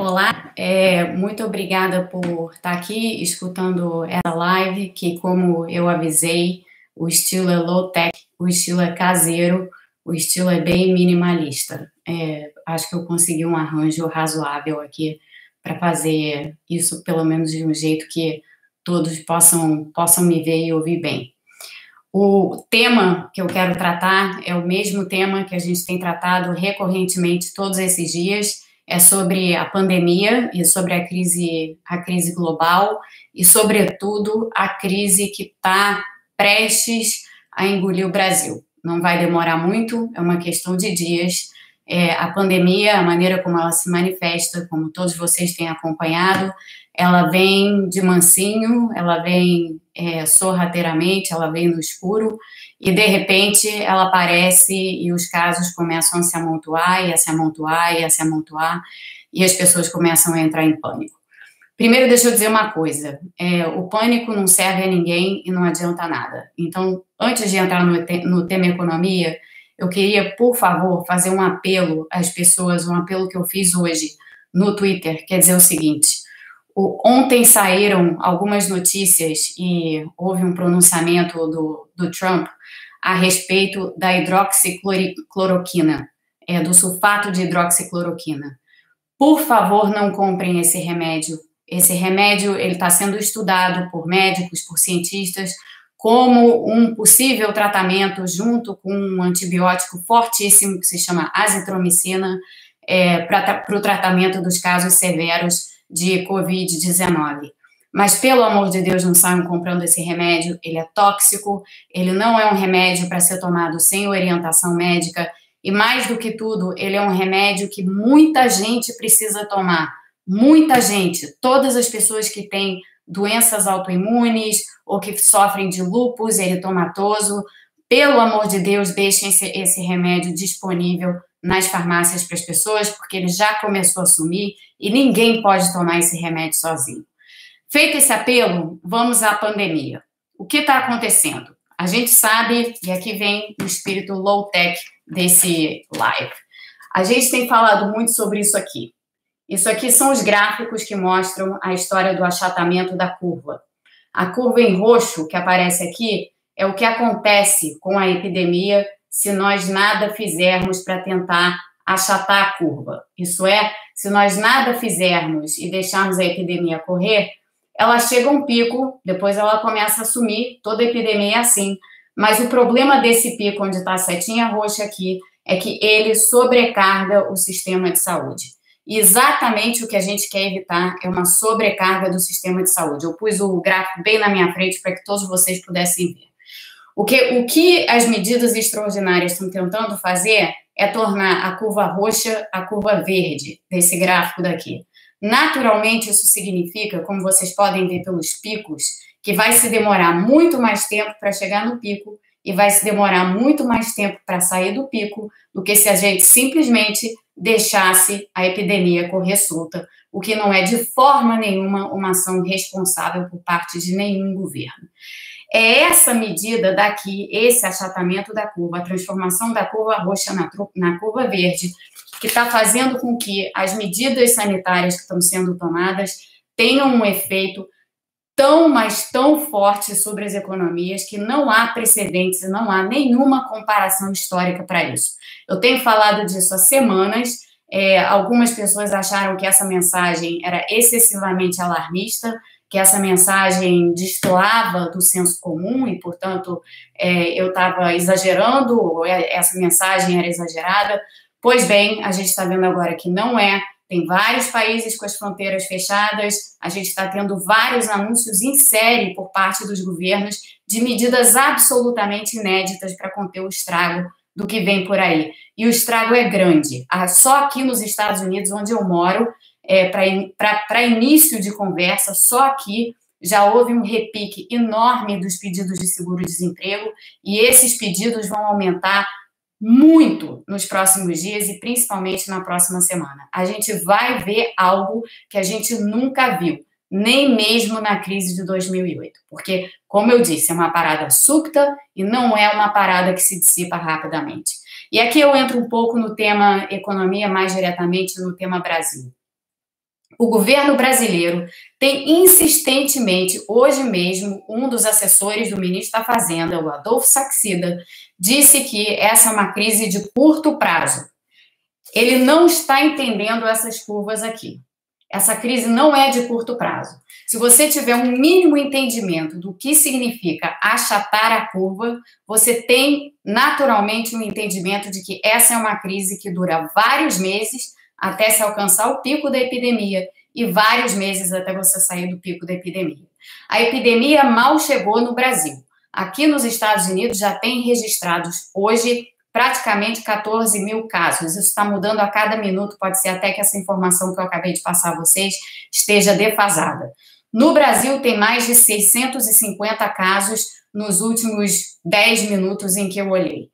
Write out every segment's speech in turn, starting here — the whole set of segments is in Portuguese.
Olá, é, muito obrigada por estar aqui escutando essa live, que como eu avisei, o estilo é low-tech, o estilo é caseiro, o estilo é bem minimalista. É, acho que eu consegui um arranjo razoável aqui para fazer isso, pelo menos de um jeito que todos possam, possam me ver e ouvir bem. O tema que eu quero tratar é o mesmo tema que a gente tem tratado recorrentemente todos esses dias, é sobre a pandemia e sobre a crise, a crise global e, sobretudo, a crise que está prestes a engolir o Brasil. Não vai demorar muito, é uma questão de dias. É, a pandemia, a maneira como ela se manifesta, como todos vocês têm acompanhado, ela vem de mansinho, ela vem é, sorrateiramente, ela vem no escuro, e de repente ela aparece e os casos começam a se amontoar e a se amontoar e a se amontoar e as pessoas começam a entrar em pânico. Primeiro, deixa eu dizer uma coisa: é, o pânico não serve a ninguém e não adianta nada. Então, antes de entrar no, no tema economia, eu queria, por favor, fazer um apelo às pessoas, um apelo que eu fiz hoje no Twitter, quer dizer o seguinte: ontem saíram algumas notícias e houve um pronunciamento do, do Trump a respeito da hidroxicloroquina, é, do sulfato de hidroxicloroquina. Por favor, não comprem esse remédio. Esse remédio ele está sendo estudado por médicos, por cientistas, como um possível tratamento junto com um antibiótico fortíssimo que se chama azitromicina é, para o tratamento dos casos severos de Covid-19. Mas, pelo amor de Deus, não saiam comprando esse remédio, ele é tóxico, ele não é um remédio para ser tomado sem orientação médica, e mais do que tudo, ele é um remédio que muita gente precisa tomar. Muita gente, todas as pessoas que têm doenças autoimunes ou que sofrem de lúpus eritomatoso, pelo amor de Deus, deixem esse, esse remédio disponível nas farmácias para as pessoas, porque ele já começou a sumir e ninguém pode tomar esse remédio sozinho. Feito esse apelo, vamos à pandemia. O que está acontecendo? A gente sabe, e aqui vem o espírito low-tech desse live. A gente tem falado muito sobre isso aqui. Isso aqui são os gráficos que mostram a história do achatamento da curva. A curva em roxo que aparece aqui é o que acontece com a epidemia se nós nada fizermos para tentar achatar a curva. Isso é, se nós nada fizermos e deixarmos a epidemia correr, ela chega a um pico, depois ela começa a sumir, toda epidemia é assim. Mas o problema desse pico, onde está a setinha roxa aqui, é que ele sobrecarga o sistema de saúde. E exatamente o que a gente quer evitar é uma sobrecarga do sistema de saúde. Eu pus o gráfico bem na minha frente para que todos vocês pudessem ver. O que, o que as medidas extraordinárias estão tentando fazer é tornar a curva roxa a curva verde desse gráfico daqui. Naturalmente, isso significa, como vocês podem ver pelos picos, que vai se demorar muito mais tempo para chegar no pico e vai se demorar muito mais tempo para sair do pico do que se a gente simplesmente deixasse a epidemia correr solta, o que não é de forma nenhuma uma ação responsável por parte de nenhum governo. É essa medida daqui, esse achatamento da curva, a transformação da curva roxa na, na curva verde, que está fazendo com que as medidas sanitárias que estão sendo tomadas tenham um efeito tão, mas tão forte sobre as economias que não há precedentes e não há nenhuma comparação histórica para isso. Eu tenho falado disso há semanas. É, algumas pessoas acharam que essa mensagem era excessivamente alarmista, que essa mensagem destoava do senso comum e, portanto, é, eu estava exagerando, é, essa mensagem era exagerada. Pois bem, a gente está vendo agora que não é. Tem vários países com as fronteiras fechadas, a gente está tendo vários anúncios em série por parte dos governos de medidas absolutamente inéditas para conter o estrago do que vem por aí. E o estrago é grande. Ah, só aqui nos Estados Unidos, onde eu moro, é, para início de conversa, só aqui já houve um repique enorme dos pedidos de seguro-desemprego e esses pedidos vão aumentar muito nos próximos dias e principalmente na próxima semana. A gente vai ver algo que a gente nunca viu, nem mesmo na crise de 2008, porque, como eu disse, é uma parada súbita e não é uma parada que se dissipa rapidamente. E aqui eu entro um pouco no tema economia, mais diretamente no tema Brasil. o governo brasileiro tem insistentemente, hoje mesmo, um dos assessores do ministro da Fazenda, o Adolfo Saxida, disse que essa é uma crise de curto prazo. Ele não está entendendo essas curvas aqui. Essa crise não é de curto prazo. Se você tiver um mínimo entendimento do que significa achatar a curva, você tem naturalmente um entendimento de que essa é uma crise que dura vários meses até se alcançar o pico da epidemia e vários meses até você sair do pico da epidemia. A epidemia mal chegou no Brasil. Aqui nos Estados Unidos já tem registrados hoje praticamente 14 mil casos. Isso está mudando a cada minuto, pode ser até que essa informação que eu acabei de passar a vocês esteja defasada. No Brasil, tem mais de 650 casos nos últimos 10 minutos em que eu olhei.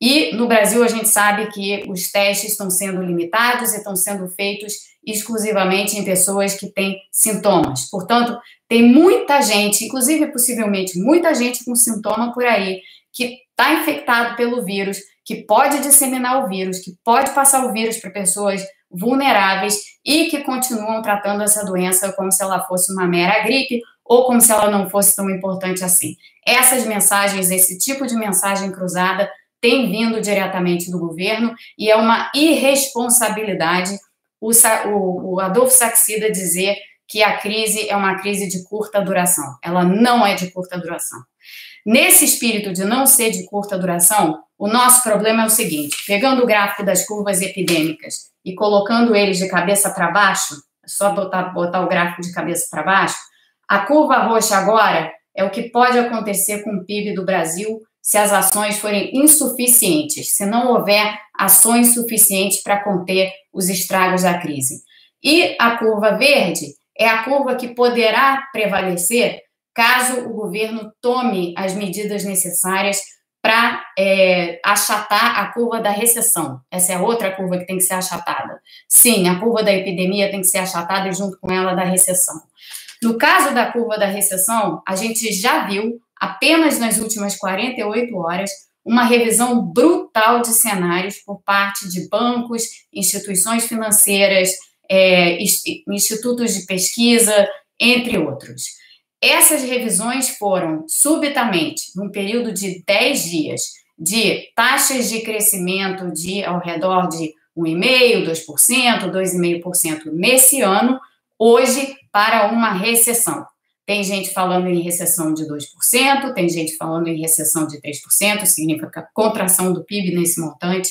E no Brasil a gente sabe que os testes estão sendo limitados e estão sendo feitos exclusivamente em pessoas que têm sintomas. Portanto, tem muita gente, inclusive possivelmente muita gente com sintoma por aí, que está infectado pelo vírus, que pode disseminar o vírus, que pode passar o vírus para pessoas vulneráveis e que continuam tratando essa doença como se ela fosse uma mera gripe ou como se ela não fosse tão importante assim. Essas mensagens, esse tipo de mensagem cruzada, tem vindo diretamente do governo e é uma irresponsabilidade o, o, o Adolfo Saxida dizer que a crise é uma crise de curta duração. Ela não é de curta duração. Nesse espírito de não ser de curta duração, o nosso problema é o seguinte: pegando o gráfico das curvas epidêmicas e colocando eles de cabeça para baixo, é só botar, botar o gráfico de cabeça para baixo, a curva roxa agora é o que pode acontecer com o PIB do Brasil se as ações forem insuficientes, se não houver ações suficientes para conter os estragos da crise. E a curva verde é a curva que poderá prevalecer caso o governo tome as medidas necessárias para é, achatar a curva da recessão. Essa é outra curva que tem que ser achatada. Sim, a curva da epidemia tem que ser achatada e junto com ela da recessão. No caso da curva da recessão, a gente já viu apenas nas últimas 48 horas, uma revisão brutal de cenários por parte de bancos, instituições financeiras, é, institutos de pesquisa, entre outros. Essas revisões foram subitamente, num período de 10 dias, de taxas de crescimento de ao redor de 1,5%, 2%, 2,5% nesse ano, hoje para uma recessão. Tem gente falando em recessão de 2%, tem gente falando em recessão de 3%, significa contração do PIB nesse montante.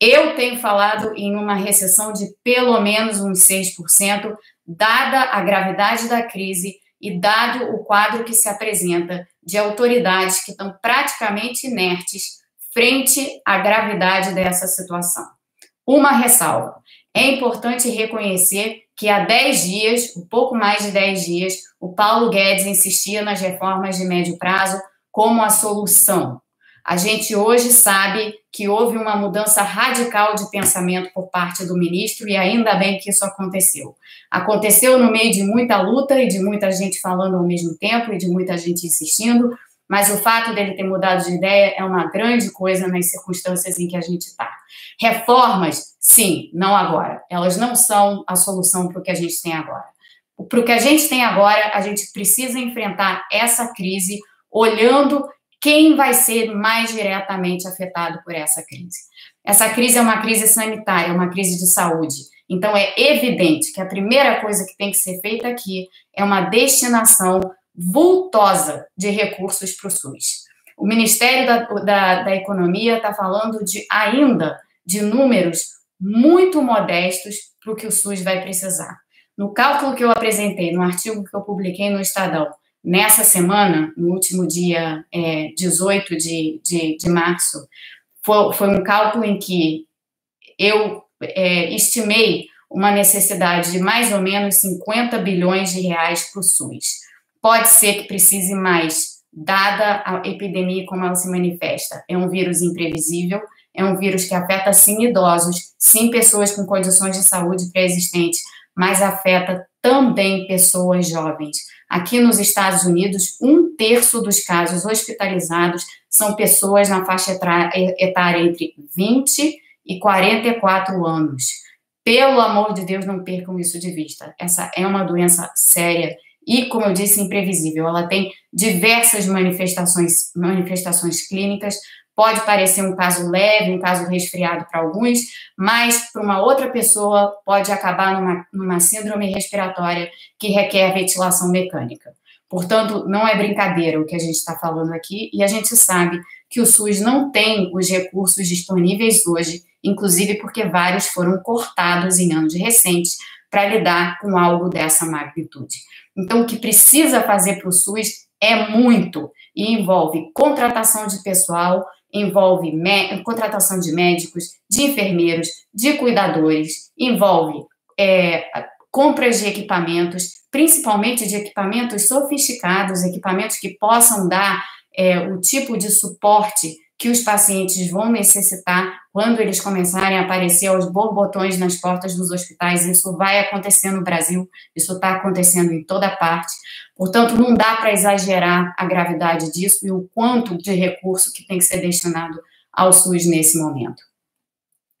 Eu tenho falado em uma recessão de pelo menos uns 6%, dada a gravidade da crise e dado o quadro que se apresenta de autoridades que estão praticamente inertes frente à gravidade dessa situação. Uma ressalva: é importante reconhecer que há 10 dias, um pouco mais de 10 dias, o Paulo Guedes insistia nas reformas de médio prazo como a solução. A gente hoje sabe que houve uma mudança radical de pensamento por parte do ministro e ainda bem que isso aconteceu. Aconteceu no meio de muita luta e de muita gente falando ao mesmo tempo e de muita gente insistindo, mas o fato dele ter mudado de ideia é uma grande coisa nas circunstâncias em que a gente está. Reformas, sim, não agora. Elas não são a solução para o que a gente tem agora. Para o que a gente tem agora, a gente precisa enfrentar essa crise olhando quem vai ser mais diretamente afetado por essa crise. Essa crise é uma crise sanitária, é uma crise de saúde. Então, é evidente que a primeira coisa que tem que ser feita aqui é uma destinação vultosa de recursos para o SUS. O Ministério da, da, da Economia está falando de ainda de números muito modestos para o que o SUS vai precisar. No cálculo que eu apresentei, no artigo que eu publiquei no Estadão, nessa semana, no último dia é, 18 de, de, de março, foi, foi, um cálculo em que eu é, estimei uma necessidade de mais ou menos 50 bilhões de reais para o SUS. Pode ser que precise mais, dada a epidemia como ela se manifesta. É um vírus imprevisível, é um vírus que afeta sim idosos, sim pessoas com condições de saúde pré-existentes, mas afeta também pessoas jovens. Aqui nos Estados Unidos, um terço dos casos hospitalizados são pessoas na faixa etária entre 20 e 44 anos. Pelo amor de Deus, não percam isso de vista. Essa é uma doença séria e, como eu disse, imprevisível. Ela tem diversas manifestações, manifestações clínicas. Pode parecer um caso leve, um caso resfriado para alguns, mas para uma outra pessoa pode acabar numa, numa síndrome respiratória que requer ventilação mecânica. Portanto, não é brincadeira o que a gente está falando aqui, e a gente sabe que o SUS não tem os recursos disponíveis hoje, inclusive porque vários foram cortados em anos recentes para lidar com algo dessa magnitude. Então, o que precisa fazer para o SUS é muito e envolve contratação de pessoal, envolve contratação de médicos, de enfermeiros, de cuidadores, envolve é, compras de equipamentos, principalmente de equipamentos sofisticados, equipamentos que possam dar é, o tipo de suporte que os pacientes vão necessitar quando eles começarem a aparecer aos borbotões nas portas dos hospitais. Isso vai acontecer no Brasil, isso está acontecendo em toda parte. Portanto, não dá para exagerar a gravidade disso e o quanto de recurso que tem que ser destinado ao SUS nesse momento.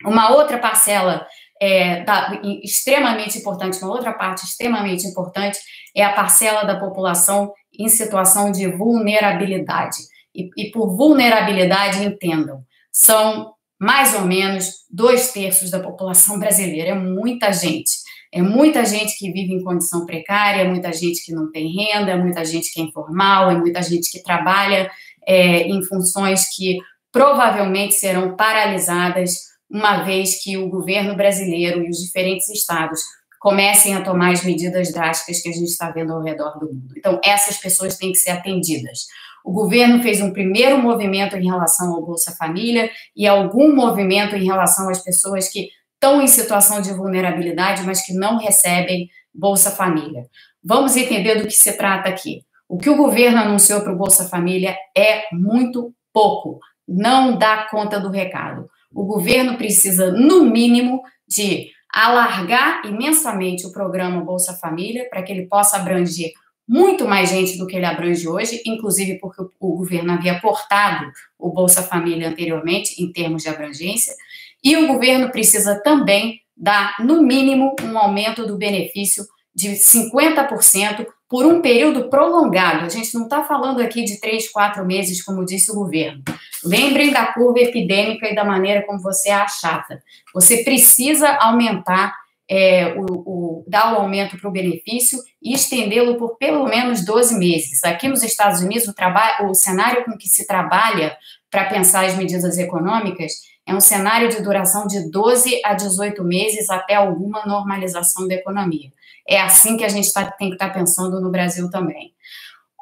Uma outra parcela é, da, extremamente importante, uma outra parte extremamente importante é a parcela da população em situação de vulnerabilidade e, e por vulnerabilidade, entendam, são mais ou menos dois terços da população brasileira. É muita gente. É muita gente que vive em condição precária, é muita gente que não tem renda, é muita gente que é informal, é muita gente que trabalha é, em funções que provavelmente serão paralisadas uma vez que o governo brasileiro e os diferentes estados comecem a tomar as medidas drásticas que a gente está vendo ao redor do mundo. Então, essas pessoas têm que ser atendidas. O governo fez um primeiro movimento em relação ao Bolsa Família e algum movimento em relação às pessoas que estão em situação de vulnerabilidade, mas que não recebem Bolsa Família. Vamos entender do que se trata aqui. O que o governo anunciou para o Bolsa Família é muito pouco, não dá conta do recado. O governo precisa, no mínimo, de alargar imensamente o programa Bolsa Família para que ele possa abranger muito mais gente do que ele abrange hoje, inclusive porque o governo havia cortado o Bolsa Família anteriormente, em termos de abrangência, e o governo precisa também dar, no mínimo, um aumento do benefício de 50% por um período prolongado. A gente não está falando aqui de três, quatro meses, como disse o governo. Lembrem da curva epidêmica e da maneira como você a achata. Você precisa aumentar é, o, o, dar o aumento para o benefício e estendê-lo por pelo menos 12 meses. Aqui nos Estados Unidos, o, o cenário com que se trabalha para pensar as medidas econômicas é um cenário de duração de 12 a 18 meses até alguma normalização da economia. É assim que a gente tá, tem que estar tá pensando no Brasil também.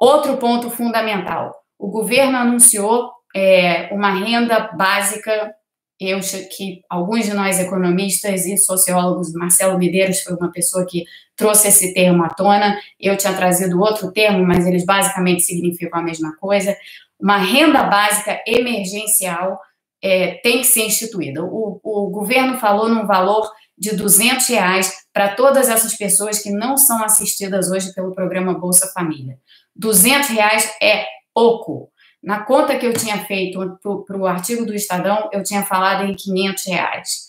Outro ponto fundamental: o governo anunciou é, uma renda básica eu que alguns de nós economistas e sociólogos, Marcelo Medeiros foi uma pessoa que trouxe esse termo à tona, eu tinha trazido outro termo, mas eles basicamente significam a mesma coisa. Uma renda básica emergencial é, tem que ser instituída. O, o governo falou num valor de 200 reais para todas essas pessoas que não são assistidas hoje pelo programa Bolsa Família. 200 reais é pouco. Na conta que eu tinha feito para o artigo do Estadão, eu tinha falado em 500 reais.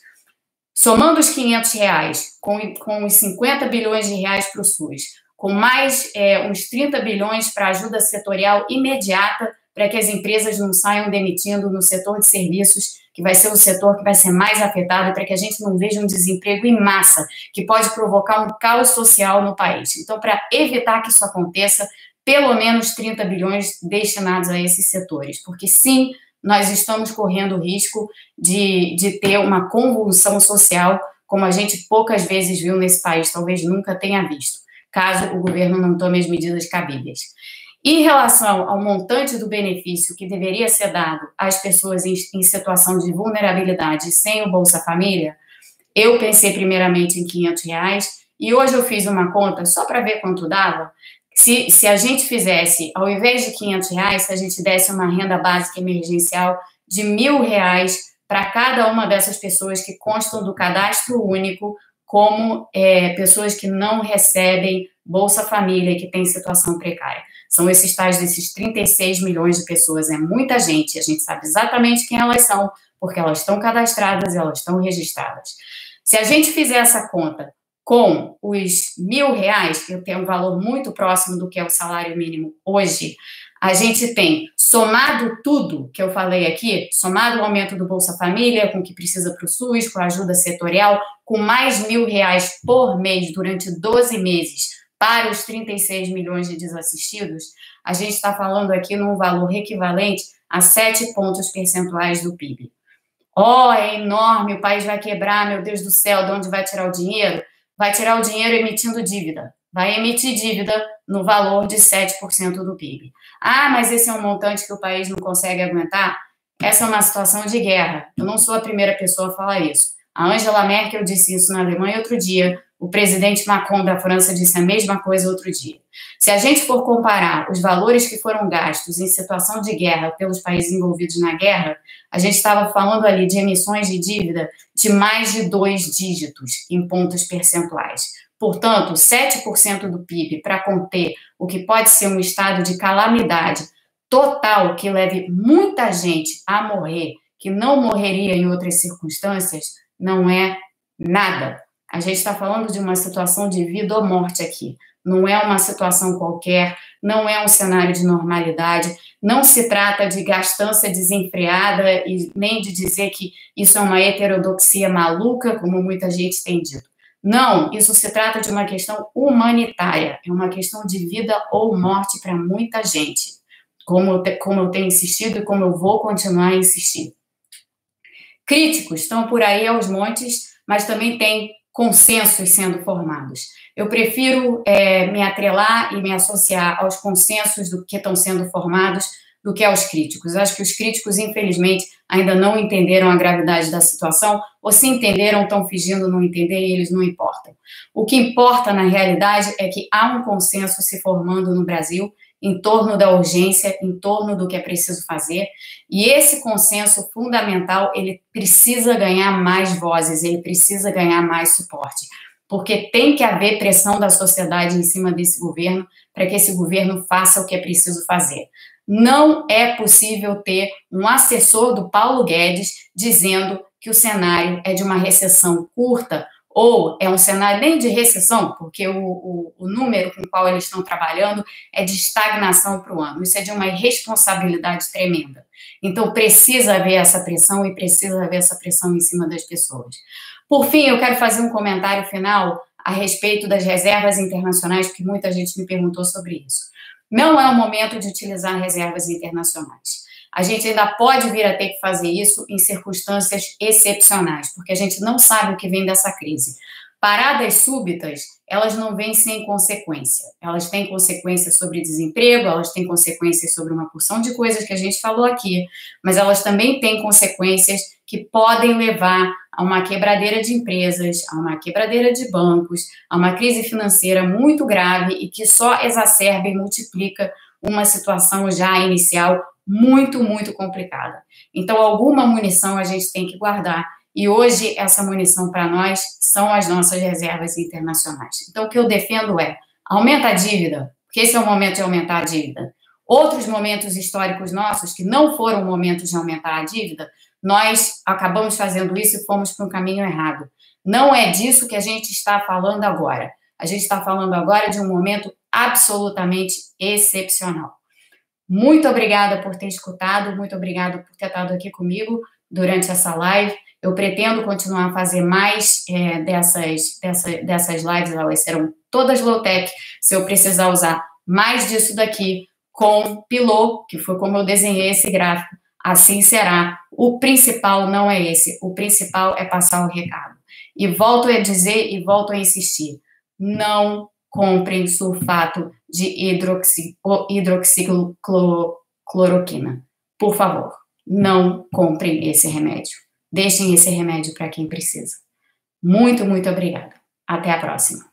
Somando os 500 reais com, com os 50 bilhões de reais para o SUS, com mais é, uns 30 bilhões para ajuda setorial imediata para que as empresas não saiam demitindo no setor de serviços, que vai ser o setor que vai ser mais afetado, para que a gente não veja um desemprego em massa, que pode provocar um caos social no país. Então, para evitar que isso aconteça, pelo menos 30 bilhões destinados a esses setores, porque sim, nós estamos correndo o risco de, de ter uma convulsão social, como a gente poucas vezes viu nesse país, talvez nunca tenha visto, caso o governo não tome as medidas cabíveis. Em relação ao montante do benefício que deveria ser dado às pessoas em, em situação de vulnerabilidade sem o Bolsa Família, eu pensei primeiramente em 500 reais e hoje eu fiz uma conta só para ver quanto dava. Se, se a gente fizesse, ao invés de 500 reais, se a gente desse uma renda básica emergencial de mil reais para cada uma dessas pessoas que constam do cadastro único como é, pessoas que não recebem Bolsa Família e que têm situação precária. São esses tais desses 36 milhões de pessoas, é muita gente, a gente sabe exatamente quem elas são, porque elas estão cadastradas e elas estão registradas. Se a gente fizer essa conta com os mil reais, que tem um valor muito próximo do que é o salário mínimo hoje, a gente tem, somado tudo que eu falei aqui, somado o aumento do Bolsa Família, com o que precisa para o SUS, com a ajuda setorial, com mais mil reais por mês durante 12 meses para os 36 milhões de desassistidos, a gente está falando aqui num valor equivalente a 7 pontos percentuais do PIB. Oh, é enorme, o país vai quebrar, meu Deus do céu, de onde vai tirar o dinheiro? Vai tirar o dinheiro emitindo dívida. Vai emitir dívida no valor de 7% do PIB. Ah, mas esse é um montante que o país não consegue aguentar? Essa é uma situação de guerra. Eu não sou a primeira pessoa a falar isso. A Angela Merkel disse isso na Alemanha outro dia, o presidente Macron da França disse a mesma coisa outro dia. Se a gente for comparar os valores que foram gastos em situação de guerra pelos países envolvidos na guerra, a gente estava falando ali de emissões de dívida de mais de dois dígitos em pontos percentuais. Portanto, 7% do PIB para conter o que pode ser um estado de calamidade total que leve muita gente a morrer, que não morreria em outras circunstâncias, não é nada. A gente está falando de uma situação de vida ou morte aqui. Não é uma situação qualquer, não é um cenário de normalidade, não se trata de gastança desenfreada e nem de dizer que isso é uma heterodoxia maluca, como muita gente tem dito. Não, isso se trata de uma questão humanitária, é uma questão de vida ou morte para muita gente, como eu, te, como eu tenho insistido e como eu vou continuar a insistir. Críticos estão por aí aos montes, mas também tem consensos sendo formados. Eu prefiro é, me atrelar e me associar aos consensos do que estão sendo formados do que aos críticos. Acho que os críticos, infelizmente, ainda não entenderam a gravidade da situação, ou se entenderam, estão fingindo não entender e eles não importam. O que importa, na realidade, é que há um consenso se formando no Brasil em torno da urgência, em torno do que é preciso fazer, e esse consenso fundamental, ele precisa ganhar mais vozes, ele precisa ganhar mais suporte, porque tem que haver pressão da sociedade em cima desse governo para que esse governo faça o que é preciso fazer. Não é possível ter um assessor do Paulo Guedes dizendo que o cenário é de uma recessão curta ou é um cenário nem de recessão, porque o, o, o número com o qual eles estão trabalhando é de estagnação para o ano. Isso é de uma irresponsabilidade tremenda. Então, precisa haver essa pressão e precisa haver essa pressão em cima das pessoas. Por fim, eu quero fazer um comentário final a respeito das reservas internacionais, porque muita gente me perguntou sobre isso. Não é o momento de utilizar reservas internacionais. A gente ainda pode vir a ter que fazer isso em circunstâncias excepcionais, porque a gente não sabe o que vem dessa crise. Paradas súbitas, elas não vêm sem consequência. Elas têm consequências sobre desemprego, elas têm consequências sobre uma porção de coisas que a gente falou aqui, mas elas também têm consequências que podem levar a uma quebradeira de empresas, a uma quebradeira de bancos, a uma crise financeira muito grave e que só exacerba e multiplica uma situação já inicial muito, muito complicada. Então, alguma munição a gente tem que guardar. E hoje, essa munição para nós são as nossas reservas internacionais. Então, o que eu defendo é aumenta a dívida, porque esse é o momento de aumentar a dívida. Outros momentos históricos nossos, que não foram momentos de aumentar a dívida, nós acabamos fazendo isso e fomos para um caminho errado. Não é disso que a gente está falando agora. A gente está falando agora de um momento absolutamente excepcional. Muito obrigada por ter escutado, muito obrigada por ter estado aqui comigo durante essa live. Eu pretendo continuar a fazer mais é, dessas, dessa, dessas lives, elas serão todas low-tech, se eu precisar usar mais disso daqui com Pilot, que foi como eu desenhei esse gráfico, assim será. O principal não é esse, o principal é passar o recado. E volto a dizer e volto a insistir, não comprem sulfato de hidroxi, hidroxicloroquina. Por favor, não comprem esse remédio. Deixem esse remédio para quem precisa. Muito, muito obrigada. Até a próxima.